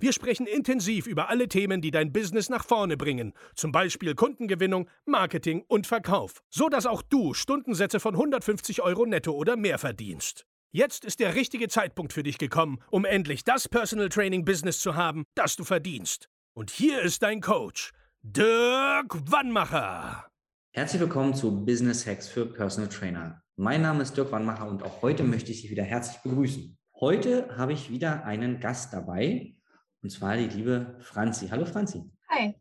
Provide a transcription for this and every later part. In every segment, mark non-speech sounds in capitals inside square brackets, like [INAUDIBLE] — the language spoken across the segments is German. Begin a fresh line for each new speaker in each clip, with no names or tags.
Wir sprechen intensiv über alle Themen, die dein Business nach vorne bringen, zum Beispiel Kundengewinnung, Marketing und Verkauf, so dass auch du Stundensätze von 150 Euro netto oder mehr verdienst. Jetzt ist der richtige Zeitpunkt für dich gekommen, um endlich das Personal Training Business zu haben, das du verdienst. Und hier ist dein Coach, Dirk Wannmacher.
Herzlich willkommen zu Business Hacks für Personal Trainer. Mein Name ist Dirk Wannmacher und auch heute möchte ich dich wieder herzlich begrüßen. Heute habe ich wieder einen Gast dabei und zwar die liebe Franzi. Hallo Franzi.
Hi.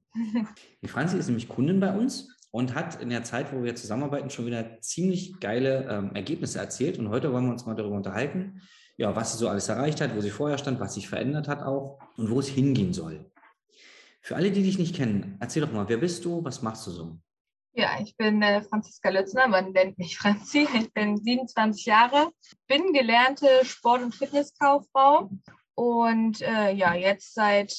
Die Franzi ist nämlich Kundin bei uns und hat in der Zeit, wo wir zusammenarbeiten, schon wieder ziemlich geile ähm, Ergebnisse erzielt. Und heute wollen wir uns mal darüber unterhalten, ja, was sie so alles erreicht hat, wo sie vorher stand, was sich verändert hat auch und wo es hingehen soll. Für alle, die dich nicht kennen, erzähl doch mal, wer bist du, was machst du so?
Ja, ich bin äh, Franziska Lötzner, man nennt mich Franzi. Ich bin 27 Jahre, bin gelernte Sport- und Fitnesskauffrau und äh, ja, jetzt seit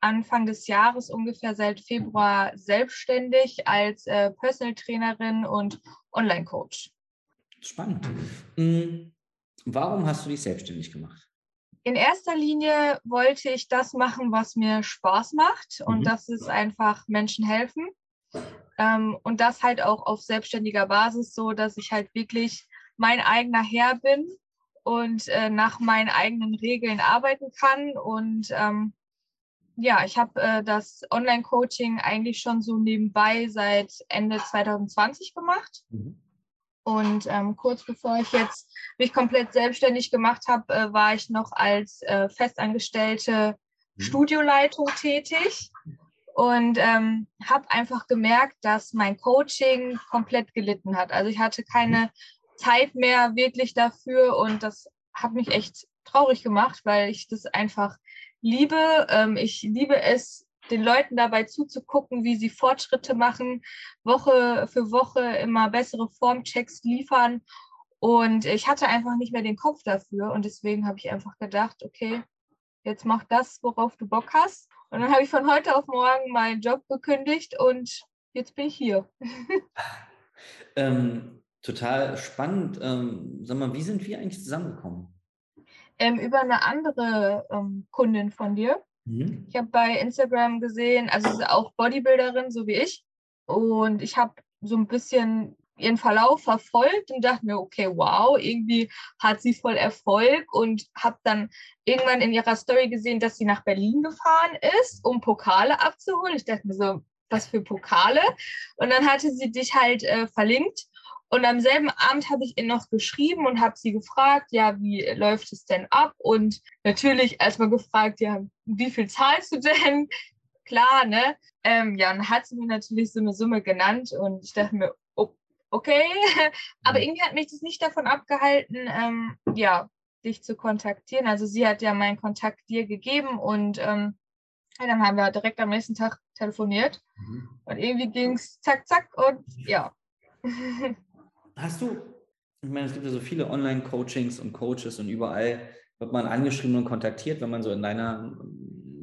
Anfang des Jahres, ungefähr seit Februar, selbstständig als äh, Personal Trainerin und Online-Coach.
Spannend. Hm, warum hast du dich selbstständig gemacht?
In erster Linie wollte ich das machen, was mir Spaß macht. Und mhm. das ist einfach Menschen helfen. Ähm, und das halt auch auf selbstständiger Basis, so dass ich halt wirklich mein eigener Herr bin und äh, nach meinen eigenen Regeln arbeiten kann und ähm, ja, ich habe äh, das Online-Coaching eigentlich schon so nebenbei seit Ende 2020 gemacht. Mhm. Und ähm, kurz bevor ich jetzt mich komplett selbstständig gemacht habe, äh, war ich noch als äh, festangestellte mhm. Studioleitung tätig und ähm, habe einfach gemerkt, dass mein Coaching komplett gelitten hat. Also ich hatte keine Zeit mehr wirklich dafür und das hat mich echt traurig gemacht, weil ich das einfach liebe. Ähm, ich liebe es, den Leuten dabei zuzugucken, wie sie Fortschritte machen, Woche für Woche immer bessere Formchecks liefern. Und ich hatte einfach nicht mehr den Kopf dafür. Und deswegen habe ich einfach gedacht, okay, jetzt mach das, worauf du Bock hast. Und dann habe ich von heute auf morgen meinen Job gekündigt und jetzt bin ich hier. [LAUGHS]
ähm, total spannend. Ähm, sag mal, wie sind wir eigentlich zusammengekommen?
ähm, über eine andere ähm, Kundin von dir. Mhm. Ich habe bei Instagram gesehen, also sie ist auch Bodybuilderin, so wie ich. Und ich habe so ein bisschen ihren Verlauf verfolgt und dachte mir, okay, wow, irgendwie hat sie voll Erfolg und habe dann irgendwann in ihrer Story gesehen, dass sie nach Berlin gefahren ist, um Pokale abzuholen. Ich dachte mir so, was für Pokale? Und dann hatte sie dich halt äh, verlinkt und am selben Abend habe ich ihr noch geschrieben und habe sie gefragt, ja, wie läuft es denn ab? Und natürlich erstmal gefragt, ja, wie viel zahlst du denn? [LAUGHS] Klar, ne? Ähm, ja, und dann hat sie mir natürlich so eine Summe genannt und ich dachte mir, okay. [LAUGHS] Aber mhm. irgendwie hat mich das nicht davon abgehalten, ähm, ja, dich zu kontaktieren. Also sie hat ja meinen Kontakt dir gegeben und ähm, ja, dann haben wir direkt am nächsten Tag telefoniert. Mhm. Und irgendwie ging es zack, zack und ja. [LAUGHS]
Hast du, ich meine, es gibt ja so viele Online-Coachings und Coaches und überall wird man angeschrieben und kontaktiert, wenn man so in deiner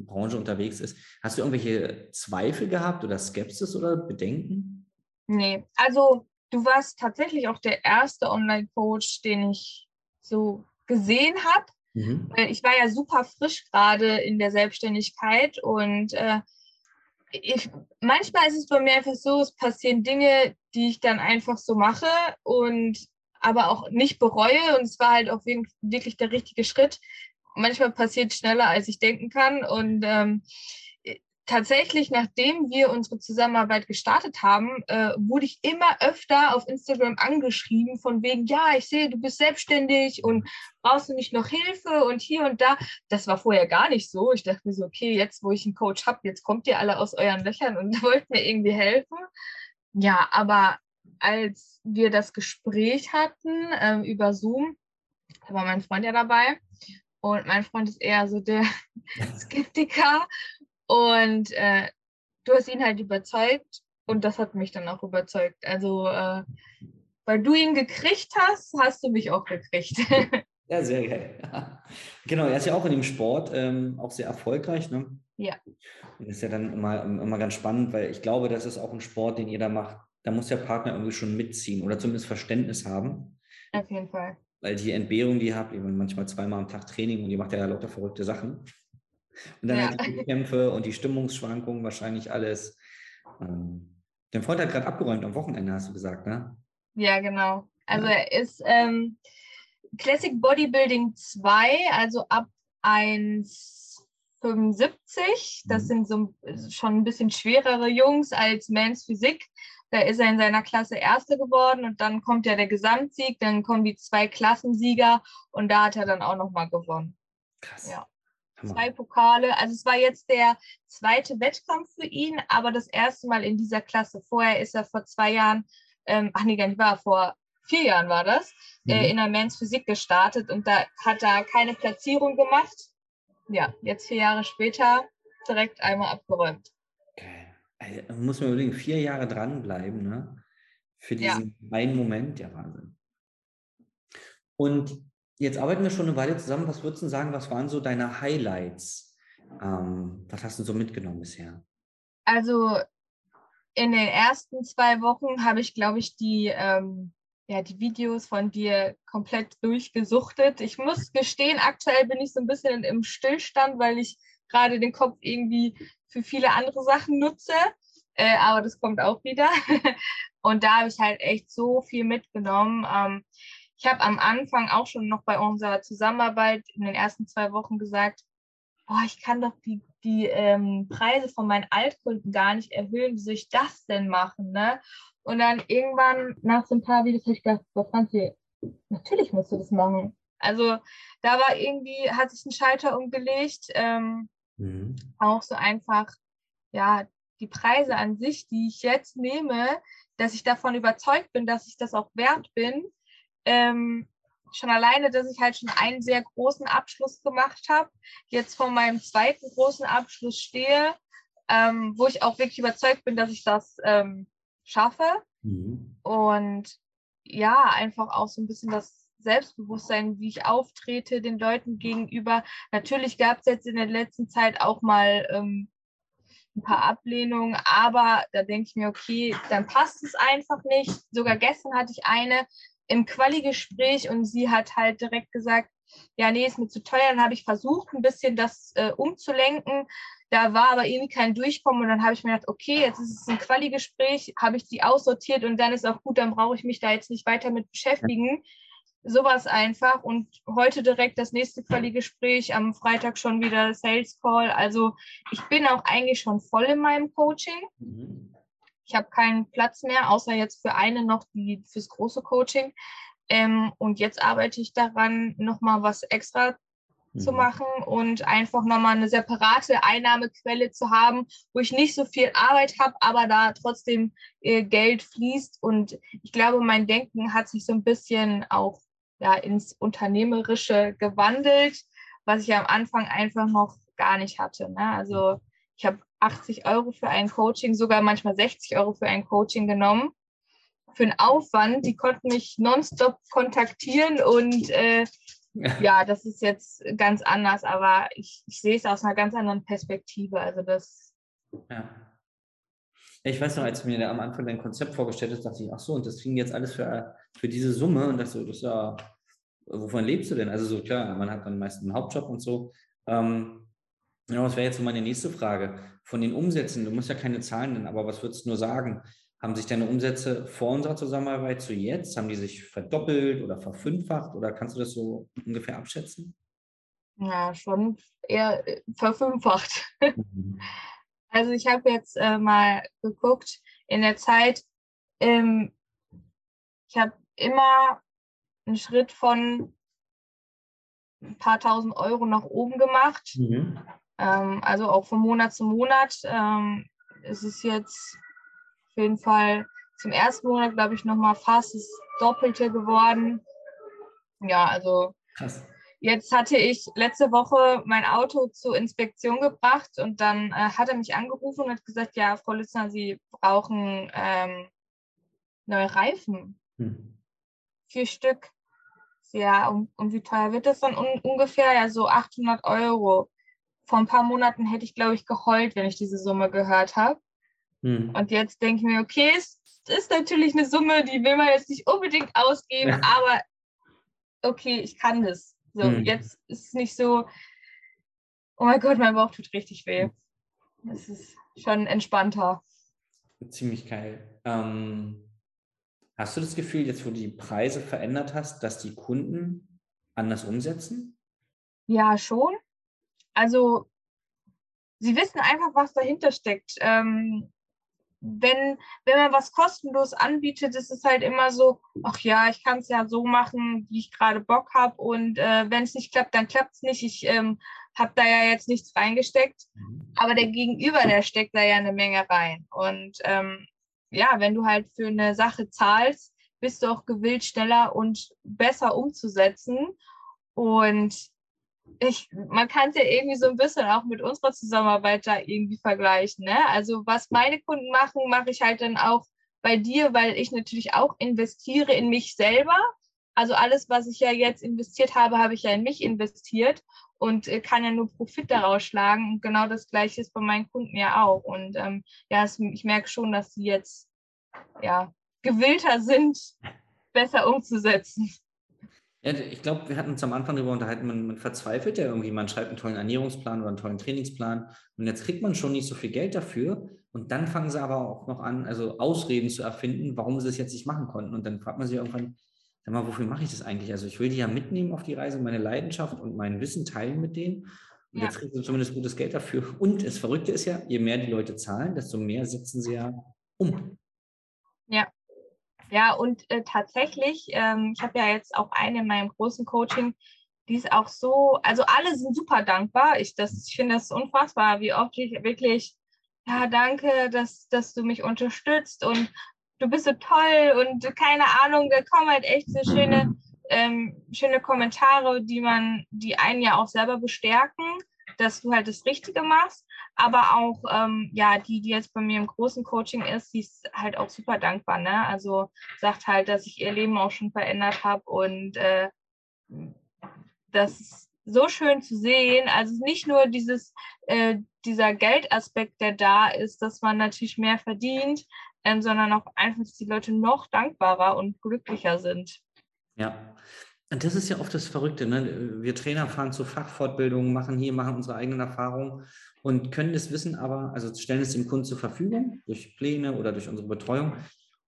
Branche unterwegs ist. Hast du irgendwelche Zweifel gehabt oder Skepsis oder Bedenken?
Nee, also du warst tatsächlich auch der erste Online-Coach, den ich so gesehen habe. Mhm. Ich war ja super frisch gerade in der Selbstständigkeit und äh, ich, manchmal ist es bei mir einfach so, es passieren Dinge, die ich dann einfach so mache und aber auch nicht bereue. Und es war halt auch wirklich der richtige Schritt. Manchmal passiert schneller, als ich denken kann. Und ähm, tatsächlich, nachdem wir unsere Zusammenarbeit gestartet haben, äh, wurde ich immer öfter auf Instagram angeschrieben von wegen, ja, ich sehe, du bist selbstständig und brauchst du nicht noch Hilfe und hier und da. Das war vorher gar nicht so. Ich dachte mir so, okay, jetzt wo ich einen Coach habe, jetzt kommt ihr alle aus euren Löchern und [LAUGHS] wollt mir irgendwie helfen. Ja, aber als wir das Gespräch hatten äh, über Zoom, da war mein Freund ja dabei. Und mein Freund ist eher so der [LAUGHS] Skeptiker und äh, du hast ihn halt überzeugt und das hat mich dann auch überzeugt. Also, äh, weil du ihn gekriegt hast, hast du mich auch gekriegt. [LAUGHS]
ja, sehr geil. Ja. Genau, er ist ja auch in dem Sport ähm, auch sehr erfolgreich. Ne?
Ja.
Und das ist ja dann immer, immer ganz spannend, weil ich glaube, das ist auch ein Sport, den ihr da macht. Da muss der Partner irgendwie schon mitziehen oder zumindest Verständnis haben.
Auf jeden Fall.
Weil die Entbehrung, die ihr habt, ihr manchmal zweimal am Tag Training und ihr macht ja lauter verrückte Sachen. Und dann ja. halt die Kämpfe und die Stimmungsschwankungen, wahrscheinlich alles. Ähm, dein Freund hat gerade abgeräumt am Wochenende, hast du gesagt, ne?
Ja, genau. Also ja. er ist ähm, Classic Bodybuilding 2, also ab 1,75. Das mhm. sind so schon ein bisschen schwerere Jungs als Mans Physik. Da ist er in seiner Klasse Erste geworden und dann kommt ja der Gesamtsieg, dann kommen die zwei Klassensieger und da hat er dann auch nochmal gewonnen.
Krass.
Ja zwei Pokale. Also es war jetzt der zweite Wettkampf für ihn, aber das erste Mal in dieser Klasse. Vorher ist er vor zwei Jahren, ähm, ach nee, gar nicht wahr, vor vier Jahren war das, äh, mhm. äh, in der Men's Physik gestartet und da hat er keine Platzierung gemacht. Ja, jetzt vier Jahre später direkt einmal abgeräumt.
Okay. Also, muss man überlegen, vier Jahre dranbleiben, ne? Für diesen ja. einen Moment, ja Wahnsinn. Und Jetzt arbeiten wir schon eine Weile zusammen. Was würdest du sagen, was waren so deine Highlights? Ähm, was hast du so mitgenommen bisher?
Also in den ersten zwei Wochen habe ich, glaube ich, die, ähm, ja, die Videos von dir komplett durchgesuchtet. Ich muss gestehen, aktuell bin ich so ein bisschen im Stillstand, weil ich gerade den Kopf irgendwie für viele andere Sachen nutze. Äh, aber das kommt auch wieder. [LAUGHS] Und da habe ich halt echt so viel mitgenommen. Ähm, ich habe am Anfang auch schon noch bei unserer Zusammenarbeit in den ersten zwei Wochen gesagt, oh, ich kann doch die, die ähm, Preise von meinen Altkunden gar nicht erhöhen. Wie soll ich das denn machen? Ne? Und dann irgendwann nach so ein paar Videos habe ich gedacht, was Franzi, natürlich musst du das machen. Also da war irgendwie, hat sich ein Schalter umgelegt. Ähm, mhm. Auch so einfach, ja, die Preise an sich, die ich jetzt nehme, dass ich davon überzeugt bin, dass ich das auch wert bin, ähm, schon alleine, dass ich halt schon einen sehr großen Abschluss gemacht habe, jetzt vor meinem zweiten großen Abschluss stehe, ähm, wo ich auch wirklich überzeugt bin, dass ich das ähm, schaffe. Mhm. Und ja, einfach auch so ein bisschen das Selbstbewusstsein, wie ich auftrete den Leuten gegenüber. Natürlich gab es jetzt in der letzten Zeit auch mal ähm, ein paar Ablehnungen, aber da denke ich mir, okay, dann passt es einfach nicht. Sogar gestern hatte ich eine, im Quali-Gespräch und sie hat halt direkt gesagt, ja, nee, ist mir zu teuer. Dann habe ich versucht, ein bisschen das äh, umzulenken. Da war aber irgendwie kein Durchkommen und dann habe ich mir gedacht, okay, jetzt ist es ein Quali-Gespräch, habe ich die aussortiert und dann ist auch gut, dann brauche ich mich da jetzt nicht weiter mit beschäftigen. Sowas einfach und heute direkt das nächste Quali-Gespräch, am Freitag schon wieder Sales Call. Also ich bin auch eigentlich schon voll in meinem Coaching. Mhm. Ich habe keinen Platz mehr, außer jetzt für eine noch, die fürs große Coaching. Ähm, und jetzt arbeite ich daran, nochmal was extra mhm. zu machen und einfach nochmal eine separate Einnahmequelle zu haben, wo ich nicht so viel Arbeit habe, aber da trotzdem äh, Geld fließt. Und ich glaube, mein Denken hat sich so ein bisschen auch ja, ins Unternehmerische gewandelt, was ich am Anfang einfach noch gar nicht hatte. Ne? Also ich habe 80 Euro für ein Coaching, sogar manchmal 60 Euro für ein Coaching genommen. Für einen Aufwand, die konnten mich nonstop kontaktieren und äh, [LAUGHS] ja, das ist jetzt ganz anders, aber ich, ich sehe es aus einer ganz anderen Perspektive. Also das.
Ja. Ich weiß noch, als du mir am Anfang dein Konzept vorgestellt hast, dachte ich, ach so, und das kriegen jetzt alles für, für diese Summe und das so, das ja, wovon lebst du denn? Also so klar, man hat dann meist einen Hauptjob und so. Ähm, ja, das wäre jetzt so meine nächste Frage. Von den Umsätzen, du musst ja keine Zahlen nennen, aber was würdest du nur sagen? Haben sich deine Umsätze vor unserer Zusammenarbeit zu jetzt, haben die sich verdoppelt oder verfünffacht oder kannst du das so ungefähr abschätzen?
Ja, schon eher äh, verfünffacht. Mhm. [LAUGHS] Also ich habe jetzt äh, mal geguckt in der Zeit, ähm, ich habe immer einen Schritt von ein paar tausend Euro nach oben gemacht. Mhm. Ähm, also auch von Monat zu Monat. Ähm, es ist jetzt auf jeden Fall zum ersten Monat, glaube ich, nochmal fast das Doppelte geworden. Ja, also Krass. Jetzt hatte ich letzte Woche mein Auto zur Inspektion gebracht und dann äh, hat er mich angerufen und hat gesagt, ja, Frau Lützner, Sie brauchen ähm, neue Reifen. Hm. Vier Stück. Ja, und, und wie teuer wird das dann un ungefähr? Ja, so 800 Euro. Vor ein paar Monaten hätte ich, glaube ich, geheult, wenn ich diese Summe gehört habe. Hm. Und jetzt denke ich mir, okay, es ist natürlich eine Summe, die will man jetzt nicht unbedingt ausgeben, ja. aber okay, ich kann das. So, hm. jetzt ist es nicht so, oh mein Gott, mein Bauch tut richtig weh. Es ist schon entspannter.
Ziemlich geil. Ähm, hast du das Gefühl, jetzt wo du die Preise verändert hast, dass die Kunden anders umsetzen?
Ja, schon. Also, sie wissen einfach, was dahinter steckt. Ähm, wenn, wenn man was kostenlos anbietet, ist es halt immer so, ach ja, ich kann es ja so machen, wie ich gerade Bock habe. Und äh, wenn es nicht klappt, dann klappt es nicht. Ich ähm, habe da ja jetzt nichts reingesteckt. Mhm. Aber der Gegenüber, der steckt da ja eine Menge rein. Und ähm, ja, wenn du halt für eine Sache zahlst, bist du auch gewillt, schneller und besser umzusetzen. Und ich, man kann es ja irgendwie so ein bisschen auch mit unserer Zusammenarbeit da irgendwie vergleichen. Ne? Also was meine Kunden machen, mache ich halt dann auch bei dir, weil ich natürlich auch investiere in mich selber. Also alles, was ich ja jetzt investiert habe, habe ich ja in mich investiert und äh, kann ja nur Profit daraus schlagen. Und genau das Gleiche ist bei meinen Kunden ja auch. Und ähm, ja, es, ich merke schon, dass sie jetzt ja gewillter sind, besser umzusetzen.
Ich glaube, wir hatten uns am Anfang darüber unterhalten, man, man, verzweifelt ja irgendwie, man schreibt einen tollen Ernährungsplan oder einen tollen Trainingsplan und jetzt kriegt man schon nicht so viel Geld dafür und dann fangen sie aber auch noch an, also Ausreden zu erfinden, warum sie es jetzt nicht machen konnten und dann fragt man sich irgendwann, sag mal, wofür mache ich das eigentlich? Also ich will die ja mitnehmen auf die Reise, meine Leidenschaft und mein Wissen teilen mit denen und ja. jetzt kriegen sie zumindest gutes Geld dafür und das Verrückte ist ja, je mehr die Leute zahlen, desto mehr setzen sie ja um.
Ja, und äh, tatsächlich, ähm, ich habe ja jetzt auch eine in meinem großen Coaching, die ist auch so, also alle sind super dankbar. Ich, ich finde das unfassbar, wie oft ich wirklich, ja, danke, dass, dass du mich unterstützt und du bist so toll und keine Ahnung, da kommen halt echt so schöne, ähm, schöne Kommentare, die man, die einen ja auch selber bestärken, dass du halt das Richtige machst aber auch ähm, ja die, die jetzt bei mir im großen Coaching ist, die ist halt auch super dankbar. Ne? Also sagt halt, dass ich ihr Leben auch schon verändert habe und äh, das ist so schön zu sehen. Also nicht nur dieses äh, dieser Geldaspekt, der da ist, dass man natürlich mehr verdient, ähm, sondern auch einfach, dass die Leute noch dankbarer und glücklicher sind.
Ja, und das ist ja oft das Verrückte. Ne? Wir Trainer fahren zu Fachfortbildungen, machen hier, machen unsere eigenen Erfahrungen und können das Wissen aber, also stellen es dem Kunden zur Verfügung durch Pläne oder durch unsere Betreuung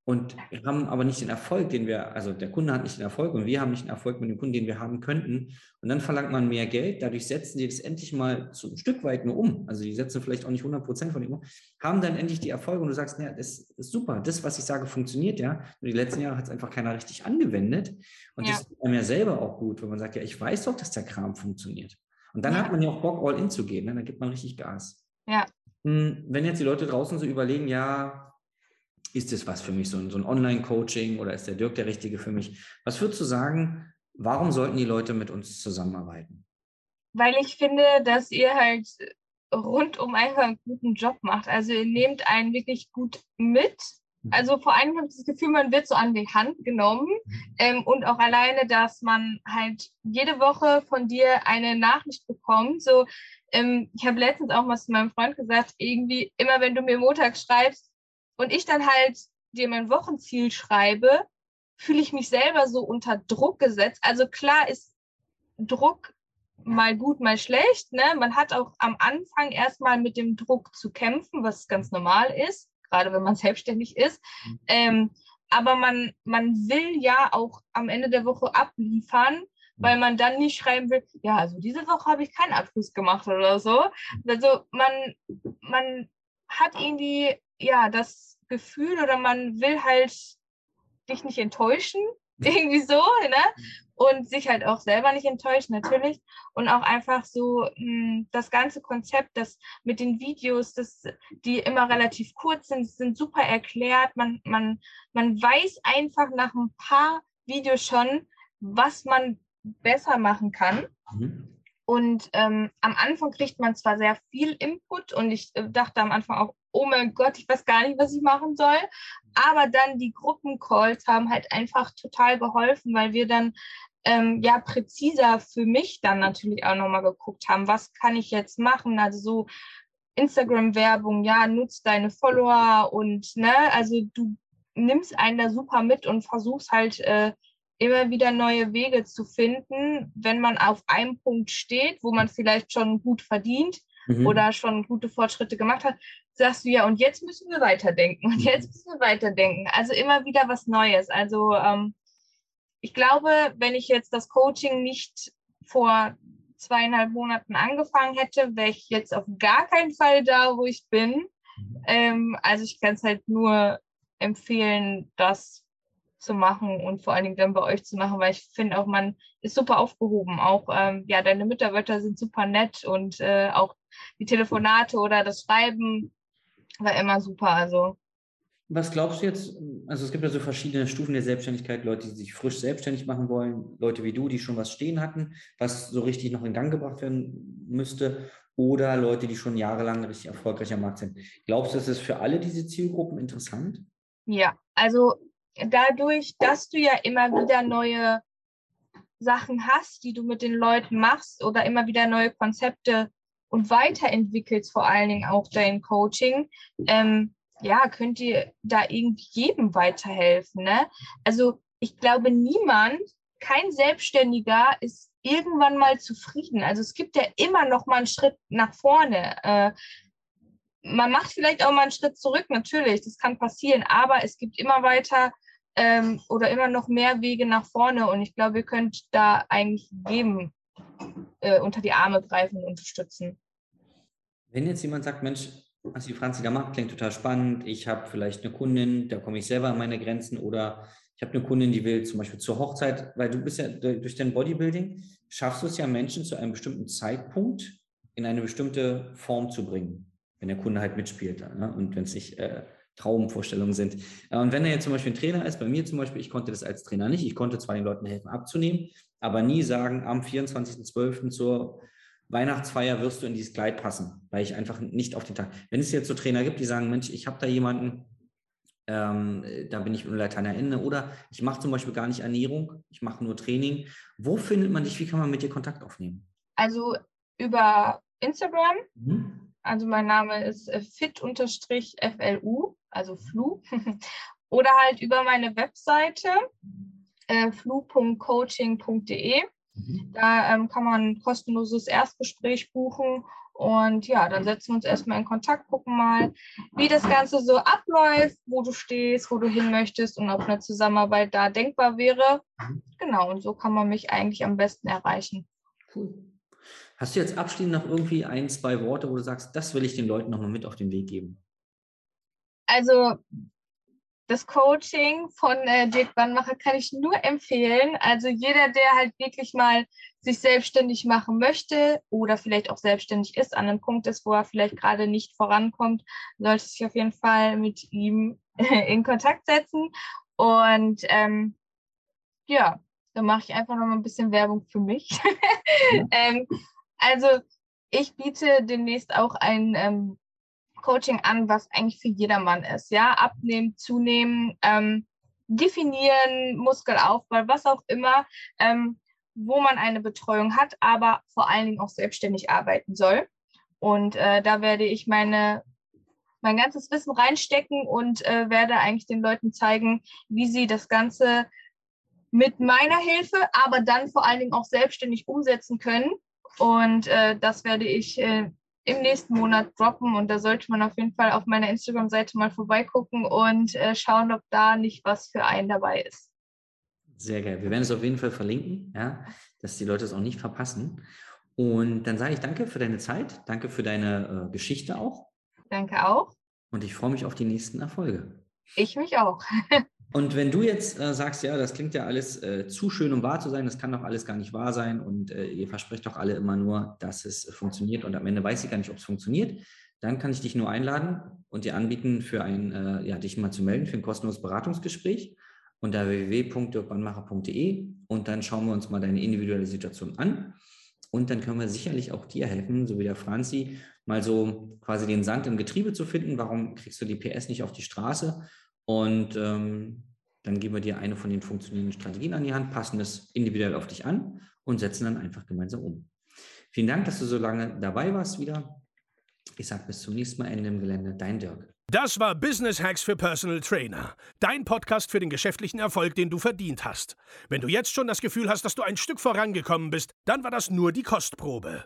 und wir haben aber nicht den Erfolg, den wir, also der Kunde hat nicht den Erfolg und wir haben nicht den Erfolg mit dem Kunden, den wir haben könnten. Und dann verlangt man mehr Geld, dadurch setzen die das endlich mal so ein Stück weit nur um. Also die setzen vielleicht auch nicht 100 Prozent von dem um, haben dann endlich die Erfolge und du sagst, ja, das ist super, das, was ich sage, funktioniert ja. Und die letzten Jahre hat es einfach keiner richtig angewendet. Und ja. das ist einem ja selber auch gut, wenn man sagt, ja, ich weiß doch, dass der Kram funktioniert. Und dann ja. hat man ja auch Bock, all in zu gehen. Ne? Dann gibt man richtig Gas.
Ja.
Hm, wenn jetzt die Leute draußen so überlegen, ja, ist es was für mich, so ein, so ein Online-Coaching oder ist der Dirk der Richtige für mich? Was würdest du sagen, warum sollten die Leute mit uns zusammenarbeiten?
Weil ich finde, dass ihr halt rundum einfach einen guten Job macht. Also ihr nehmt einen wirklich gut mit. Mhm. Also vor allem habe ich das Gefühl, man wird so an die Hand genommen mhm. ähm, und auch alleine, dass man halt jede Woche von dir eine Nachricht bekommt. So, ähm, ich habe letztens auch mal zu meinem Freund gesagt, irgendwie immer wenn du mir Montag schreibst, und ich dann halt dir mein Wochenziel schreibe, fühle ich mich selber so unter Druck gesetzt. Also klar ist Druck mal gut, mal schlecht. Ne? Man hat auch am Anfang erstmal mit dem Druck zu kämpfen, was ganz normal ist, gerade wenn man [LAUGHS] selbstständig ist. Mhm. Ähm, aber man, man will ja auch am Ende der Woche abliefern, weil man dann nicht schreiben will, ja, also diese Woche habe ich keinen Abschluss gemacht oder so. Also man, man hat irgendwie ja das Gefühl oder man will halt dich nicht enttäuschen, irgendwie so, ne? Und sich halt auch selber nicht enttäuschen, natürlich. Und auch einfach so mh, hm, das ganze Konzept, das mit den Videos, das, die immer relativ kurz sind, sind super erklärt. Man, man, man weiß einfach nach ein paar Videos schon, was man besser machen kann. Mhm. Und ähm, am Anfang kriegt man zwar sehr viel Input und ich äh, dachte am Anfang auch, oh mein Gott, ich weiß gar nicht, was ich machen soll. Aber dann die Gruppencalls haben halt einfach total geholfen, weil wir dann ähm, ja präziser für mich dann natürlich auch nochmal geguckt haben, was kann ich jetzt machen? Also so Instagram-Werbung, ja, nutzt deine Follower und ne, also du nimmst einen da super mit und versuchst halt äh, immer wieder neue Wege zu finden, wenn man auf einem Punkt steht, wo man vielleicht schon gut verdient mhm. oder schon gute Fortschritte gemacht hat, sagst du ja, und jetzt müssen wir weiterdenken und jetzt müssen wir weiterdenken. Also immer wieder was Neues. Also ähm, ich glaube, wenn ich jetzt das Coaching nicht vor zweieinhalb Monaten angefangen hätte, wäre ich jetzt auf gar keinen Fall da, wo ich bin. Mhm. Ähm, also ich kann es halt nur empfehlen, das zu machen und vor allen Dingen dann bei euch zu machen, weil ich finde auch, man ist super aufgehoben. Auch ähm, ja, deine Mitarbeiter sind super nett und äh, auch die Telefonate oder das Schreiben war immer super. Also
was glaubst du jetzt? Also es gibt ja so verschiedene Stufen der Selbstständigkeit, Leute, die sich frisch selbstständig machen wollen, Leute wie du, die schon was stehen hatten, was so richtig noch in Gang gebracht werden müsste, oder Leute, die schon jahrelang richtig erfolgreich am Markt sind. Glaubst du, ist es für alle diese Zielgruppen interessant?
Ja, also dadurch, dass du ja immer wieder neue Sachen hast, die du mit den Leuten machst oder immer wieder neue Konzepte und weiterentwickelst, vor allen Dingen auch dein Coaching, ähm, ja, könnt ihr da irgendwie jedem weiterhelfen. Ne? Also ich glaube, niemand, kein Selbstständiger ist irgendwann mal zufrieden. Also es gibt ja immer noch mal einen Schritt nach vorne. Äh, man macht vielleicht auch mal einen Schritt zurück, natürlich, das kann passieren, aber es gibt immer weiter ähm, oder immer noch mehr Wege nach vorne und ich glaube, ihr könnt da eigentlich jedem äh, unter die Arme greifen und unterstützen.
Wenn jetzt jemand sagt, Mensch, was die Franzi da macht, klingt total spannend. Ich habe vielleicht eine Kundin, da komme ich selber an meine Grenzen oder ich habe eine Kundin, die will zum Beispiel zur Hochzeit, weil du bist ja durch dein Bodybuilding, schaffst du es ja, Menschen zu einem bestimmten Zeitpunkt in eine bestimmte Form zu bringen, wenn der Kunde halt mitspielt ne? und wenn es nicht äh, Traumvorstellungen sind. Und wenn er jetzt zum Beispiel ein Trainer ist, bei mir zum Beispiel, ich konnte das als Trainer nicht, ich konnte zwar den Leuten helfen abzunehmen, aber nie sagen, am 24.12. zur Weihnachtsfeier wirst du in dieses Kleid passen, weil ich einfach nicht auf den Tag. Wenn es jetzt so Trainer gibt, die sagen, Mensch, ich habe da jemanden, ähm, da bin ich unter Lateiner Ende oder ich mache zum Beispiel gar nicht Ernährung, ich mache nur Training. Wo findet man dich? Wie kann man mit dir Kontakt aufnehmen?
Also über Instagram. Mhm. Also mein Name ist äh, fit-flu, also flu. [LAUGHS] oder halt über meine Webseite äh, flu.coaching.de. Mhm. Da ähm, kann man ein kostenloses Erstgespräch buchen und ja, dann setzen wir uns erstmal in Kontakt, gucken mal, wie das Ganze so abläuft, wo du stehst, wo du hin möchtest und ob eine Zusammenarbeit da denkbar wäre. Mhm. Genau, und so kann man mich eigentlich am besten erreichen.
Cool. Hast du jetzt abschließend noch irgendwie ein, zwei Worte, wo du sagst, das will ich den Leuten nochmal mit auf den Weg geben?
Also das Coaching von äh, Dirk Wannmacher kann ich nur empfehlen. Also jeder, der halt wirklich mal sich selbstständig machen möchte oder vielleicht auch selbstständig ist, an einem Punkt ist, wo er vielleicht gerade nicht vorankommt, sollte sich auf jeden Fall mit ihm [LAUGHS] in Kontakt setzen. Und ähm, ja, da mache ich einfach noch mal ein bisschen Werbung für mich. [LAUGHS] ähm, also ich biete demnächst auch ein ähm, Coaching an, was eigentlich für jedermann ist. Ja, abnehmen, zunehmen, ähm, definieren, Muskelaufbau, was auch immer, ähm, wo man eine Betreuung hat, aber vor allen Dingen auch selbstständig arbeiten soll. Und äh, da werde ich meine mein ganzes Wissen reinstecken und äh, werde eigentlich den Leuten zeigen, wie sie das Ganze mit meiner Hilfe, aber dann vor allen Dingen auch selbstständig umsetzen können. Und äh, das werde ich äh, im nächsten Monat droppen und da sollte man auf jeden Fall auf meiner Instagram-Seite mal vorbeigucken und äh, schauen, ob da nicht was für einen dabei ist.
Sehr geil. Wir werden es auf jeden Fall verlinken, ja, dass die Leute es auch nicht verpassen. Und dann sage ich danke für deine Zeit, danke für deine äh, Geschichte auch.
Danke auch.
und ich freue mich auf die nächsten Erfolge.
Ich mich auch. [LAUGHS]
Und wenn du jetzt äh, sagst, ja, das klingt ja alles äh, zu schön, um wahr zu sein, das kann doch alles gar nicht wahr sein und äh, ihr versprecht doch alle immer nur, dass es funktioniert und am Ende weiß ich gar nicht, ob es funktioniert, dann kann ich dich nur einladen und dir anbieten, für ein, äh, ja, dich mal zu melden für ein kostenloses Beratungsgespräch unter www.dirkwannmacher.de und dann schauen wir uns mal deine individuelle Situation an und dann können wir sicherlich auch dir helfen, so wie der Franzi, mal so quasi den Sand im Getriebe zu finden. Warum kriegst du die PS nicht auf die Straße? Und ähm, dann geben wir dir eine von den funktionierenden Strategien an die Hand, passen das individuell auf dich an und setzen dann einfach gemeinsam um. Vielen Dank, dass du so lange dabei warst wieder. Ich sage bis zum nächsten Mal Ende im Gelände. Dein Dirk.
Das war Business Hacks für Personal Trainer. Dein Podcast für den geschäftlichen Erfolg, den du verdient hast. Wenn du jetzt schon das Gefühl hast, dass du ein Stück vorangekommen bist, dann war das nur die Kostprobe.